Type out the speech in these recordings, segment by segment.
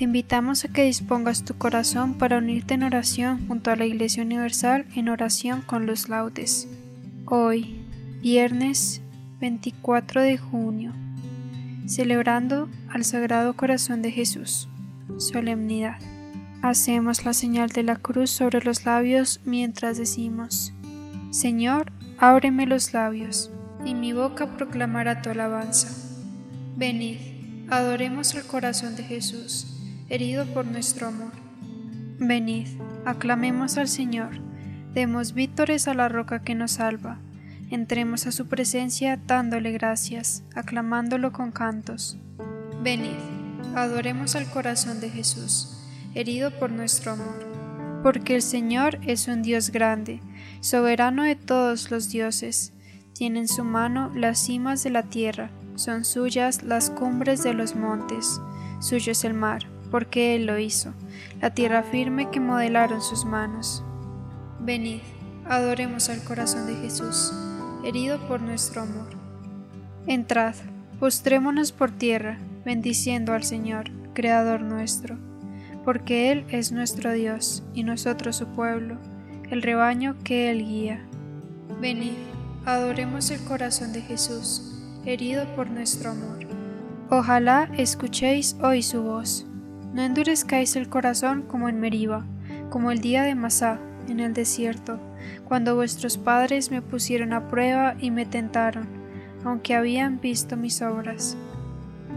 Te invitamos a que dispongas tu corazón para unirte en oración junto a la Iglesia Universal en oración con los laudes. Hoy, viernes 24 de junio, celebrando al Sagrado Corazón de Jesús. Solemnidad. Hacemos la señal de la cruz sobre los labios mientras decimos, Señor, ábreme los labios, y mi boca proclamará tu alabanza. Venid Adoremos el corazón de Jesús, herido por nuestro amor. Venid, aclamemos al Señor, demos vítores a la roca que nos salva, entremos a su presencia dándole gracias, aclamándolo con cantos. Venid, adoremos al corazón de Jesús, herido por nuestro amor. Porque el Señor es un Dios grande, soberano de todos los dioses, tiene en su mano las cimas de la tierra, son suyas las cumbres de los montes, suyo es el mar, porque Él lo hizo, la tierra firme que modelaron sus manos. Venid, adoremos al corazón de Jesús, herido por nuestro amor. Entrad, postrémonos por tierra, bendiciendo al Señor, Creador nuestro, porque Él es nuestro Dios y nosotros su pueblo, el rebaño que Él guía. Venid, adoremos el corazón de Jesús, herido por nuestro amor. Ojalá escuchéis hoy su voz. No endurezcáis el corazón como en Meriba, como el día de Masá, en el desierto, cuando vuestros padres me pusieron a prueba y me tentaron, aunque habían visto mis obras.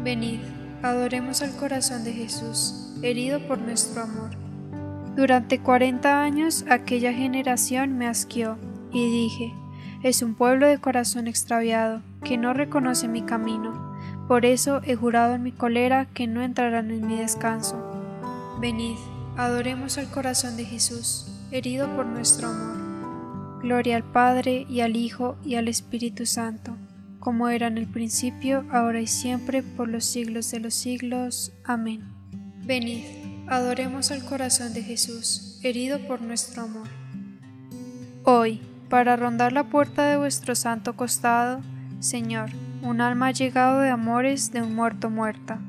Venid, adoremos al corazón de Jesús, herido por nuestro amor. Durante cuarenta años aquella generación me asqueó, y dije, es un pueblo de corazón extraviado, que no reconoce mi camino. Por eso he jurado en mi cólera que no entrarán en mi descanso. Venid, adoremos al corazón de Jesús, herido por nuestro amor. Gloria al Padre y al Hijo y al Espíritu Santo, como era en el principio, ahora y siempre, por los siglos de los siglos. Amén. Venid, adoremos al corazón de Jesús, herido por nuestro amor. Hoy, para rondar la puerta de vuestro santo costado, Señor, un alma llegado de amores de un muerto muerta.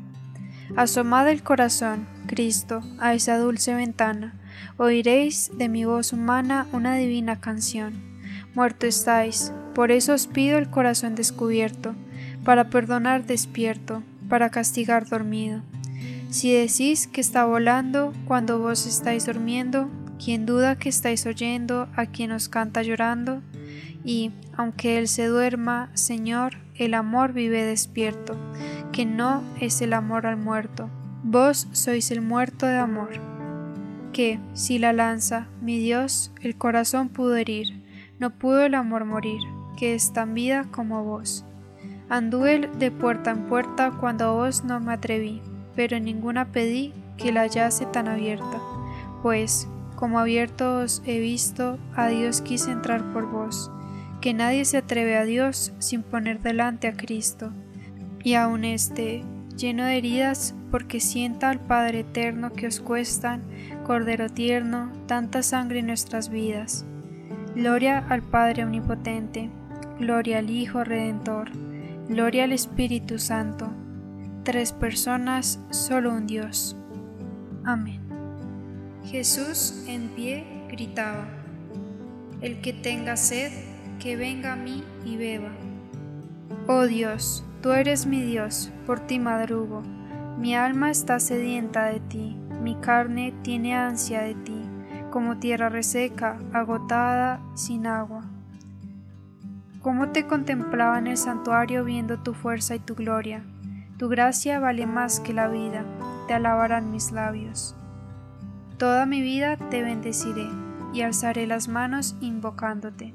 Asomad el corazón, Cristo, a esa dulce ventana, oiréis de mi voz humana una divina canción. Muerto estáis, por eso os pido el corazón descubierto, para perdonar despierto, para castigar dormido. Si decís que está volando cuando vos estáis durmiendo, quien duda que estáis oyendo a quien os canta llorando, y, aunque él se duerma, Señor, el amor vive despierto, que no es el amor al muerto. Vos sois el muerto de amor. Que, si la lanza, mi Dios, el corazón pudo herir, no pudo el amor morir, que es tan vida como vos. Anduve de puerta en puerta cuando a vos no me atreví, pero ninguna pedí que la hallase tan abierta, pues, como abierto os he visto, a Dios quise entrar por vos, que nadie se atreve a Dios sin poner delante a Cristo. Y aun este, lleno de heridas, porque sienta al Padre eterno que os cuestan, Cordero tierno, tanta sangre en nuestras vidas. Gloria al Padre Omnipotente, gloria al Hijo Redentor, gloria al Espíritu Santo, tres personas, solo un Dios. Amén. Jesús en pie gritaba, El que tenga sed, que venga a mí y beba. Oh Dios, tú eres mi Dios, por ti madrugo, mi alma está sedienta de ti, mi carne tiene ansia de ti, como tierra reseca, agotada, sin agua. Cómo te contemplaba en el santuario viendo tu fuerza y tu gloria. Tu gracia vale más que la vida, te alabarán mis labios. Toda mi vida te bendeciré y alzaré las manos invocándote.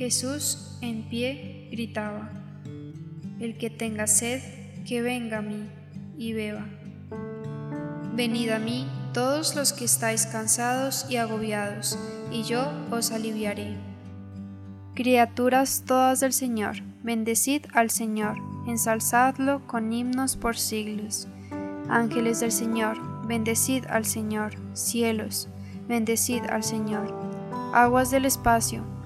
Jesús, en pie, gritaba, El que tenga sed, que venga a mí y beba. Venid a mí todos los que estáis cansados y agobiados, y yo os aliviaré. Criaturas todas del Señor, bendecid al Señor, ensalzadlo con himnos por siglos. Ángeles del Señor, bendecid al Señor, cielos, bendecid al Señor. Aguas del espacio,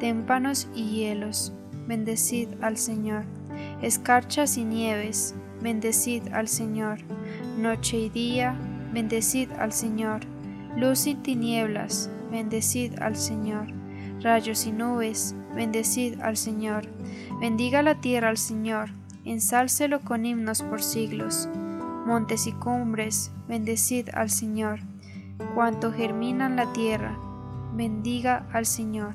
Témpanos y hielos, bendecid al Señor. Escarchas y nieves, bendecid al Señor. Noche y día, bendecid al Señor. Luz y tinieblas, bendecid al Señor. Rayos y nubes, bendecid al Señor. Bendiga la tierra al Señor, ensálcelo con himnos por siglos. Montes y cumbres, bendecid al Señor. Cuanto germina la tierra, bendiga al Señor.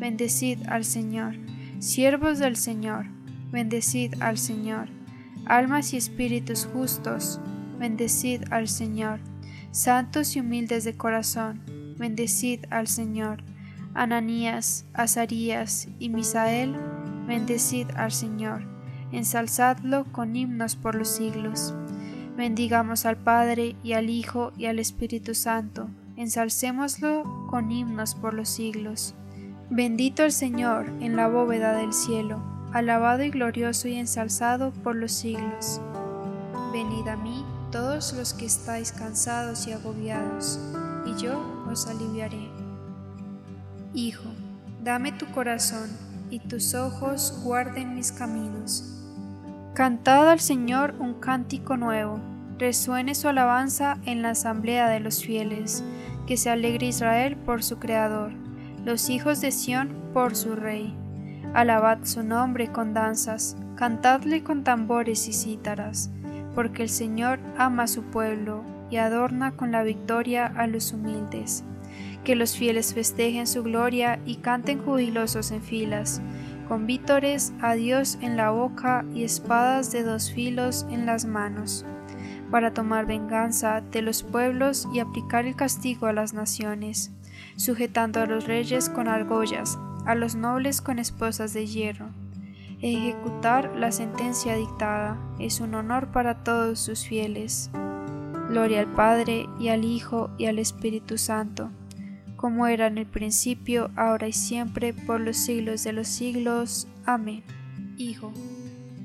bendecid al Señor. Siervos del Señor, bendecid al Señor almas y espíritus justos, bendecid al Señor. Santos y humildes de corazón, bendecid al Señor. Ananías, Azarías y Misael, bendecid al Señor. Ensalzadlo con himnos por los siglos. Bendigamos al Padre y al Hijo y al Espíritu Santo. Ensalcémoslo con himnos por los siglos. Bendito el Señor en la bóveda del cielo alabado y glorioso y ensalzado por los siglos. Venid a mí todos los que estáis cansados y agobiados, y yo os aliviaré. Hijo, dame tu corazón, y tus ojos guarden mis caminos. Cantad al Señor un cántico nuevo, resuene su alabanza en la asamblea de los fieles, que se alegre Israel por su Creador, los hijos de Sión por su Rey. Alabad su nombre con danzas, cantadle con tambores y cítaras, porque el Señor ama su pueblo y adorna con la victoria a los humildes. Que los fieles festejen su gloria y canten jubilosos en filas, con vítores a Dios en la boca y espadas de dos filos en las manos, para tomar venganza de los pueblos y aplicar el castigo a las naciones, sujetando a los reyes con argollas a los nobles con esposas de hierro. Ejecutar la sentencia dictada es un honor para todos sus fieles. Gloria al Padre y al Hijo y al Espíritu Santo, como era en el principio, ahora y siempre, por los siglos de los siglos. Amén. Hijo,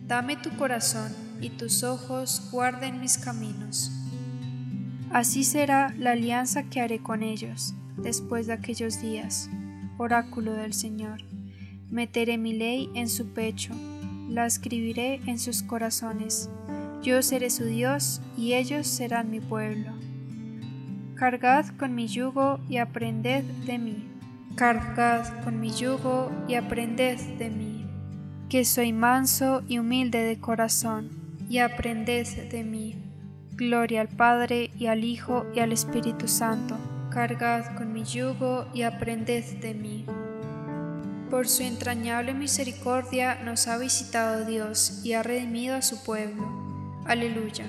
dame tu corazón y tus ojos guarden mis caminos. Así será la alianza que haré con ellos después de aquellos días. Oráculo del Señor. Meteré mi ley en su pecho, la escribiré en sus corazones. Yo seré su Dios y ellos serán mi pueblo. Cargad con mi yugo y aprended de mí. Cargad con mi yugo y aprended de mí, que soy manso y humilde de corazón, y aprended de mí. Gloria al Padre y al Hijo y al Espíritu Santo. Cargad con mi yugo y aprended de mí por su entrañable misericordia nos ha visitado Dios y ha redimido a su pueblo. Aleluya.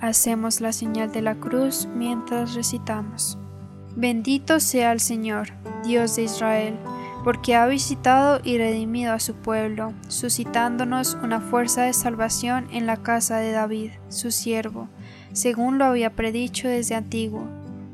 Hacemos la señal de la cruz mientras recitamos. Bendito sea el Señor, Dios de Israel, porque ha visitado y redimido a su pueblo, suscitándonos una fuerza de salvación en la casa de David, su siervo, según lo había predicho desde antiguo,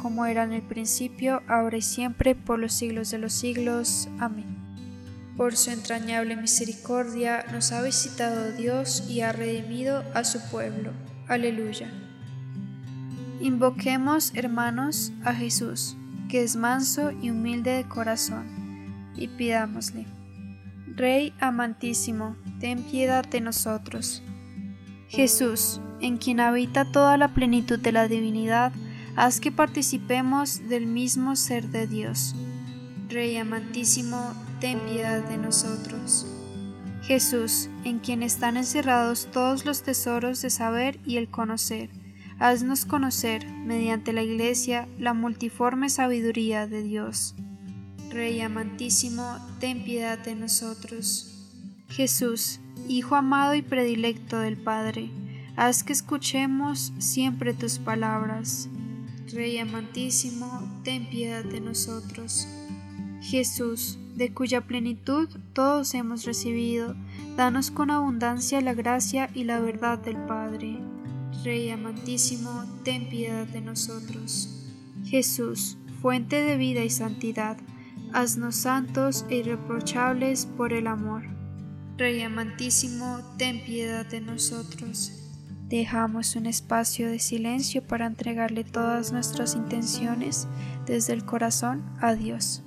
como era en el principio, ahora y siempre, por los siglos de los siglos. Amén. Por su entrañable misericordia nos ha visitado Dios y ha redimido a su pueblo. Aleluya. Invoquemos, hermanos, a Jesús, que es manso y humilde de corazón, y pidámosle. Rey amantísimo, ten piedad de nosotros. Jesús, en quien habita toda la plenitud de la divinidad, haz que participemos del mismo ser de Dios. Rey amantísimo, ten piedad de nosotros. Jesús, en quien están encerrados todos los tesoros de saber y el conocer, haznos conocer, mediante la Iglesia, la multiforme sabiduría de Dios. Rey amantísimo, ten piedad de nosotros. Jesús, Hijo amado y predilecto del Padre, haz que escuchemos siempre tus palabras Rey amantísimo, ten piedad de nosotros. Jesús, de cuya plenitud todos hemos recibido, danos con abundancia la gracia y la verdad del Padre. Rey amantísimo, ten piedad de nosotros. Jesús, fuente de vida y santidad, haznos santos e irreprochables por el amor. Rey amantísimo, ten piedad de nosotros. Dejamos un espacio de silencio para entregarle todas nuestras intenciones desde el corazón a Dios.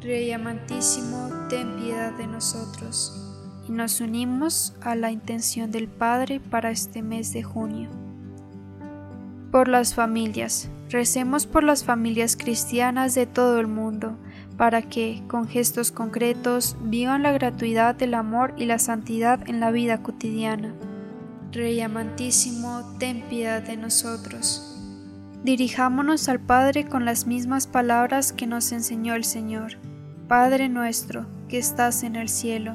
Rey amantísimo, ten piedad de nosotros y nos unimos a la intención del Padre para este mes de junio. Por las familias. Recemos por las familias cristianas de todo el mundo, para que, con gestos concretos, vivan la gratuidad del amor y la santidad en la vida cotidiana. Rey amantísimo, ten piedad de nosotros. Dirijámonos al Padre con las mismas palabras que nos enseñó el Señor. Padre nuestro, que estás en el cielo,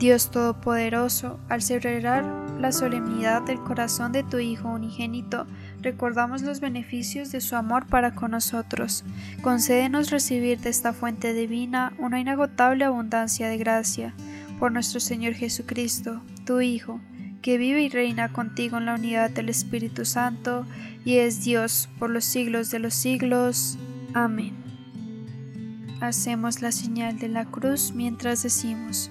Dios Todopoderoso, al celebrar la solemnidad del corazón de tu Hijo unigénito, recordamos los beneficios de su amor para con nosotros. Concédenos recibir de esta fuente divina una inagotable abundancia de gracia. Por nuestro Señor Jesucristo, tu Hijo, que vive y reina contigo en la unidad del Espíritu Santo, y es Dios por los siglos de los siglos. Amén. Hacemos la señal de la cruz mientras decimos,